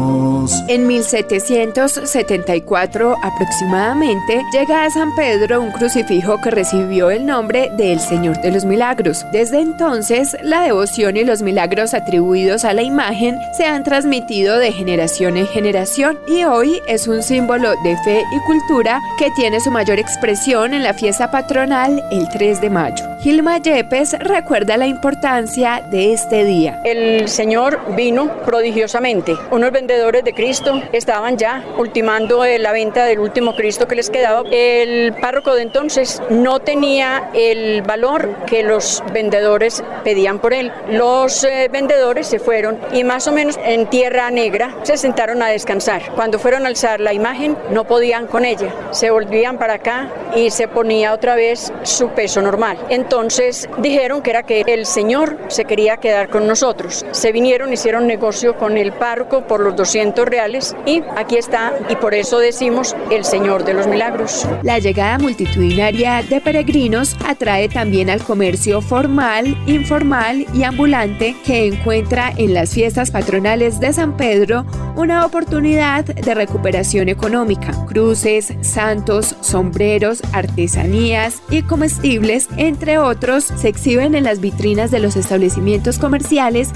Speaker 25: En 1774 aproximadamente llega a San Pedro un crucifijo que recibió el nombre del Señor de los Milagros. Desde entonces, la devoción y los milagros atribuidos a la imagen se han transmitido de generación en generación y hoy es un símbolo de fe y cultura que tiene su mayor expresión en la fiesta patronal el 3 de mayo. Gilma Yepes recuerda la importancia de este día.
Speaker 26: El Señor vino prodigiosamente. Unos vendedores de Cristo estaban ya ultimando la venta del último Cristo que les quedaba. El párroco de entonces no tenía el valor que los vendedores pedían por él. Los eh, vendedores se fueron y más o menos en tierra negra se sentaron a descansar. Cuando fueron a alzar la imagen no podían con ella. Se volvían para acá y se ponía otra vez su peso normal. Entonces dijeron que era que el Señor se quería quedar con nosotros. Se vinieron, hicieron negocio con el párroco por los 200 reales y aquí está y por eso decimos el Señor de los Milagros.
Speaker 25: La llegada multitudinaria de peregrinos atrae también al comercio formal, informal y ambulante que encuentra en las fiestas patronales de San Pedro una oportunidad de recuperación económica. Cruces, santos, sombreros, artesanías y comestibles, entre otros, se exhiben en las vitrinas de los establecimientos comerciales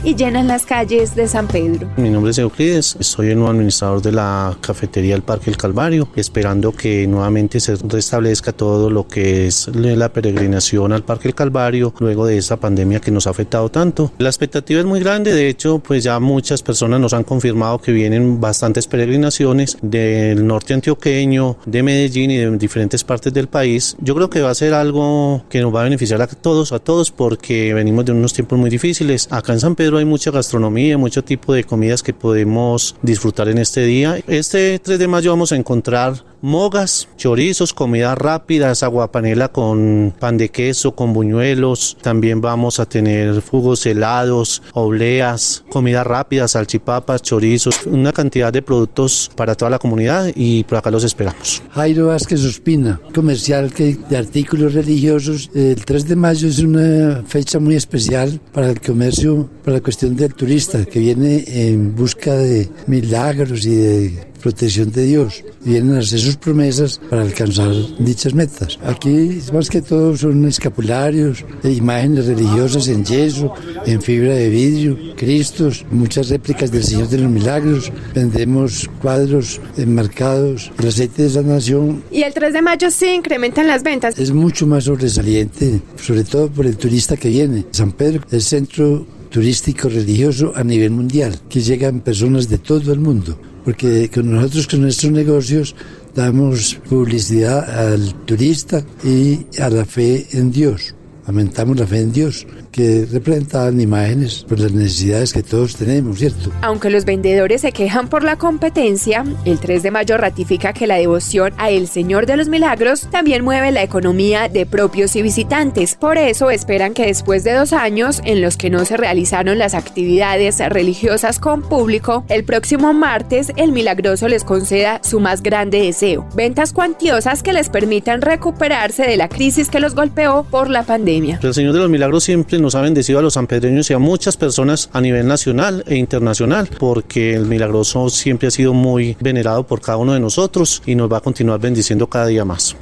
Speaker 25: y llenan las calles de San Pedro.
Speaker 27: Mi nombre es Euclides, soy el nuevo administrador de la cafetería del Parque El Calvario, esperando que nuevamente se restablezca todo lo que es la peregrinación al Parque El Calvario luego de esta pandemia que nos ha afectado tanto. La expectativa es muy grande, de hecho, pues ya muchas personas nos han confirmado que vienen bastantes peregrinaciones del norte antioqueño, de Medellín y de diferentes partes del país. Yo creo que va a ser algo que nos va a beneficiar a todos, a todos, porque venimos de unos tiempos muy difíciles. Acá en San Pedro hay mucha gastronomía, mucho tipo de comidas que podemos disfrutar en este día. Este 3 de mayo vamos a encontrar mogas, chorizos, comidas rápidas, aguapanela con pan de queso, con buñuelos. También vamos a tener jugos helados, obleas, comidas rápidas, salchipapas, chorizos, una cantidad de productos para toda la comunidad y por acá los esperamos.
Speaker 28: Jairo Vázquez Ospina, comercial de artículos religiosos. El 3 de mayo es una fecha muy especial para el comercio, para la cuestión del turista que viene en busca de milagros y de protección de Dios. Vienen a hacer sus promesas para alcanzar dichas metas. Aquí más que todo son escapularios, e imágenes religiosas en yeso, en fibra de vidrio, cristos, muchas réplicas del Señor de los Milagros. Vendemos cuadros enmarcados, el aceite de sanación.
Speaker 25: Y el 3 de mayo sí incrementan las ventas.
Speaker 28: Es mucho más sobresaliente, sobre todo por el turista que viene. San Pedro es centro turístico religioso a nivel mundial, que llegan personas de todo el mundo porque con nosotros con nuestros negocios damos publicidad al turista y a la fe en Dios. Aumentamos la fe en Dios que representan imágenes por las necesidades que todos tenemos, ¿cierto?
Speaker 25: Aunque los vendedores se quejan por la competencia, el 3 de mayo ratifica que la devoción a el Señor de los Milagros también mueve la economía de propios y visitantes. Por eso esperan que después de dos años en los que no se realizaron las actividades religiosas con público, el próximo martes el Milagroso les conceda su más grande deseo, ventas cuantiosas que les permitan recuperarse de la crisis que los golpeó por la pandemia.
Speaker 27: El Señor de los Milagros siempre nos nos ha bendecido a los sanpedreños y a muchas personas a nivel nacional e internacional, porque el milagroso siempre ha sido muy venerado por cada uno de nosotros y nos va a continuar bendiciendo cada día más.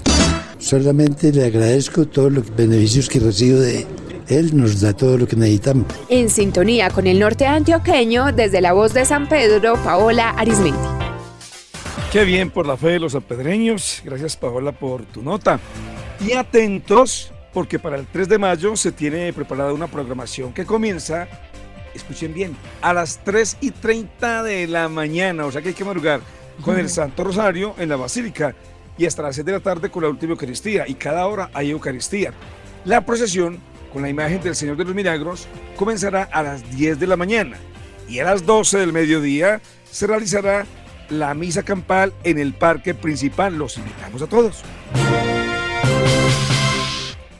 Speaker 28: Solamente le agradezco todos los beneficios que recibo de él nos da todo lo que necesitamos.
Speaker 25: En sintonía con el norte antioqueño, desde la voz de San Pedro, Paola Arismendi.
Speaker 2: Qué bien por la fe de los sanpedreños. Gracias, Paola, por tu nota. Y atentos, porque para el 3 de mayo se tiene preparada una programación que comienza, escuchen bien, a las 3 y 30 de la mañana, o sea que hay que madrugar con el Santo Rosario en la Basílica y hasta las 6 de la tarde con la última Eucaristía y cada hora hay Eucaristía. La procesión con la imagen del Señor de los Milagros comenzará a las 10 de la mañana y a las 12 del mediodía se realizará la misa campal en el parque principal. Los invitamos a todos.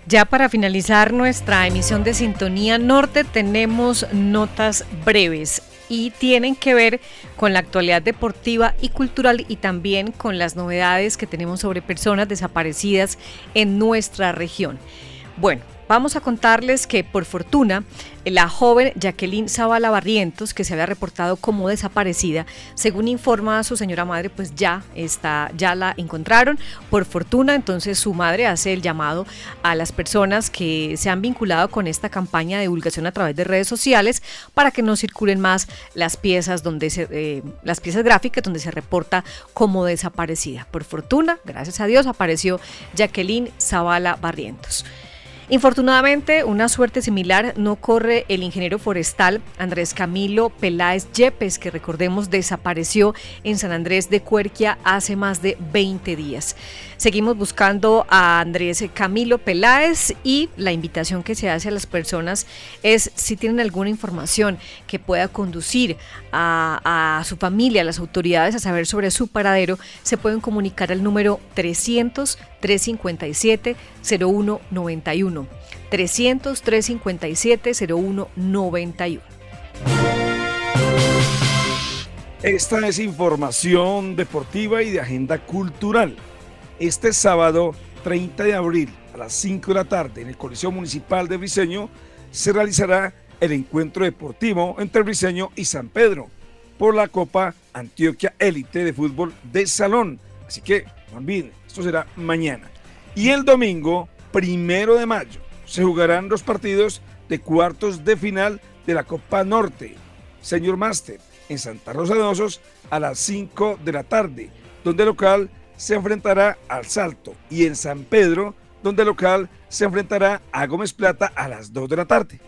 Speaker 1: Ya para finalizar nuestra emisión de Sintonía Norte tenemos notas breves y tienen que ver con la actualidad deportiva y cultural y también con las novedades que tenemos sobre personas desaparecidas en nuestra región. Bueno, Vamos a contarles que por fortuna la joven Jacqueline Zavala Barrientos, que se había reportado como desaparecida, según informa su señora madre, pues ya está, ya la encontraron. Por fortuna, entonces su madre hace el llamado a las personas que se han vinculado con esta campaña de divulgación a través de redes sociales para que no circulen más las piezas donde se, eh, las piezas gráficas donde se reporta como desaparecida. Por fortuna, gracias a Dios, apareció Jacqueline Zavala Barrientos. Infortunadamente, una suerte similar no corre el ingeniero forestal Andrés Camilo Peláez Yepes, que recordemos desapareció en San Andrés de Cuerquia hace más de 20 días. Seguimos buscando a Andrés Camilo Peláez y la invitación que se hace a las personas es si tienen alguna información que pueda conducir a, su familia, a las autoridades a saber sobre su paradero, se pueden comunicar al número 300 357 0191. 300 357 0191.
Speaker 2: Esta es información deportiva y de agenda cultural. Este sábado 30 de abril a las 5 de la tarde en el Coliseo Municipal de Briseño se realizará el encuentro deportivo entre Briseño y San Pedro por la Copa Antioquia Élite de Fútbol de Salón. Así que no olviden, esto será mañana. Y el domingo, primero de mayo, se jugarán los partidos de cuartos de final de la Copa Norte, Señor Master, en Santa Rosa de Osos a las 5 de la tarde, donde el local se enfrentará al Salto y en San Pedro, donde el local se enfrentará a Gómez Plata a las 2 de la tarde.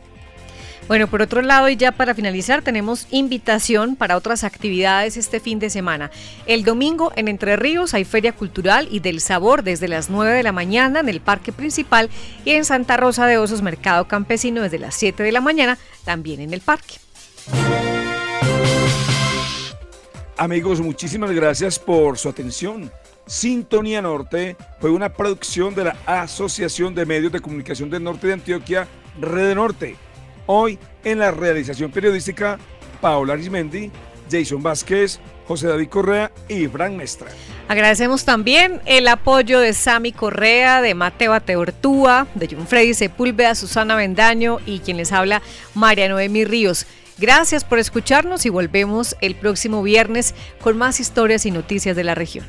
Speaker 1: Bueno, por otro lado, y ya para finalizar, tenemos invitación para otras actividades este fin de semana. El domingo en Entre Ríos hay Feria Cultural y del Sabor desde las 9 de la mañana en el Parque Principal y en Santa Rosa de Osos Mercado Campesino desde las 7 de la mañana también en el parque.
Speaker 2: Amigos, muchísimas gracias por su atención. Sintonía Norte fue una producción de la Asociación de Medios de Comunicación del Norte de Antioquia, Red Norte. Hoy en la realización periodística, Paola Arismendi, Jason Vázquez, José David Correa y Frank Mestra.
Speaker 1: Agradecemos también el apoyo de Sami Correa, de Mateo Ateortúa, de John Freddy Sepúlveda, Susana Bendaño y quien les habla, María Noemi Ríos. Gracias por escucharnos y volvemos el próximo viernes con más historias y noticias de la región.